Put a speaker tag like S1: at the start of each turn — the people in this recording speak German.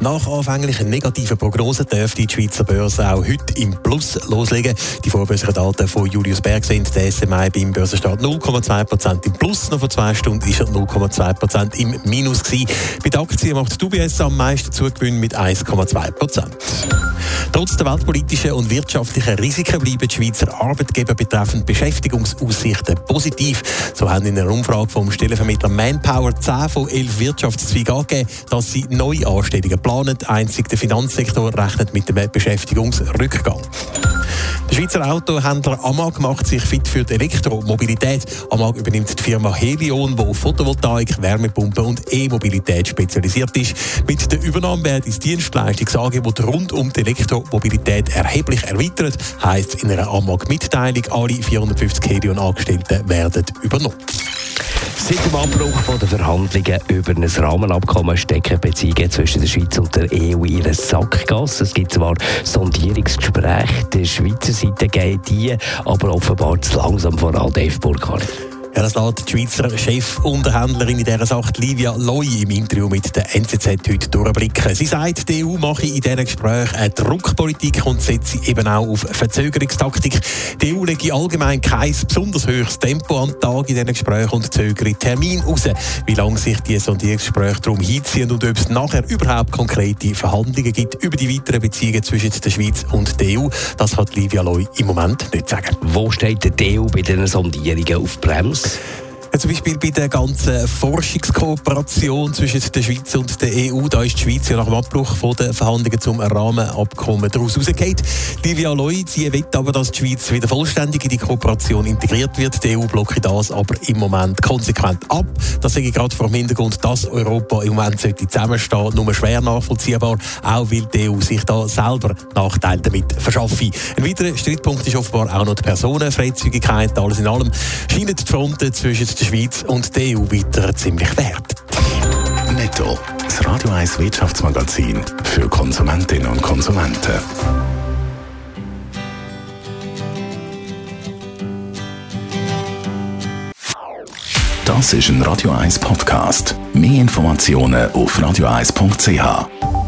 S1: Nach anfänglichen negativen Prognosen dürfte die Schweizer Börse auch heute im Plus loslegen. Die vorbörslichen Daten von Julius Berg sind der SMI beim Börsenstart 0,2% im Plus. Noch vor zwei Stunden ist er 0,2% im Minus gewesen. Bei den Aktien macht die UBS am meisten Zugewinn mit 1,2%. Trotz der weltpolitischen und wirtschaftlichen Risiken bleiben die Schweizer Arbeitgeber betreffend Beschäftigungsaussichten positiv. So haben in einer Umfrage vom Stellenvermittler Manpower 10 von 11 Wirtschaftszweigen angegeben, dass sie neue Anstellungen planen. Einzig der Finanzsektor rechnet mit einem Beschäftigungsrückgang. Der Schweizer Autohändler Amag macht sich fit für die Elektromobilität. Amag übernimmt die Firma Helion, die auf Photovoltaik, Wärmepumpen und E-Mobilität spezialisiert ist. Mit der Übernahme wird das Dienstleistungsangebot rund um die Elektromobilität erheblich erweitert, heisst in einer Amag-Mitteilung, alle 450 Helion-Angestellten werden übernommen.
S2: Seit dem Abbruch der Verhandlungen über ein Rahmenabkommen stecken Beziehungen zwischen der Schweiz und der EU in einer Sackgasse. Es gibt zwar Sondierungsgespräche, der Schweizer Seite geht die, aber offenbar zu langsam voran, Dave Burkhardt.
S1: Ja, das lässt die Schweizer Chefunterhändlerin in dieser Sache, Livia Loy, im Interview mit der NZZ heute durchblicken. Sie sagt, die EU mache in diesen Gesprächen eine Druckpolitik und setze eben auch auf Verzögerungstaktik. Die EU lege allgemein kein besonders höchstes Tempo an den Tag in diesen Gesprächen und zögere Termin raus. Wie lange sich die Sondierungsgespräche darum hinziehen und ob es nachher überhaupt konkrete Verhandlungen gibt über die weiteren Beziehungen zwischen der Schweiz und der EU, das hat Livia Loy im Moment nicht sagen.
S2: Wo steht die EU bei diesen Sondierungen auf Bremse?
S1: Ja, zum Beispiel bei der ganzen Forschungskooperation zwischen der Schweiz und der EU, da ist die Schweiz ja nach dem Abbruch der Verhandlungen zum Rahmenabkommen daraus rausgeht. Livia Loy, sie will aber, dass die Schweiz wieder vollständig in die Kooperation integriert wird. Die EU blockt das aber im Moment konsequent ab. Das sage ich gerade vor dem Hintergrund, dass Europa im Moment sollte nur schwer nachvollziehbar, auch weil die EU sich da selber Nachteile damit verschaffe. Ein weiterer Streitpunkt ist offenbar auch noch die Personenfreizügigkeit. Alles in allem scheinen die Fronten zwischen Schweiz und der EU weiter ziemlich wert.
S3: Netto. Das Radio 1 Wirtschaftsmagazin für Konsumentinnen und Konsumenten. Das ist ein Radio 1 Podcast. Mehr Informationen auf radio1.ch.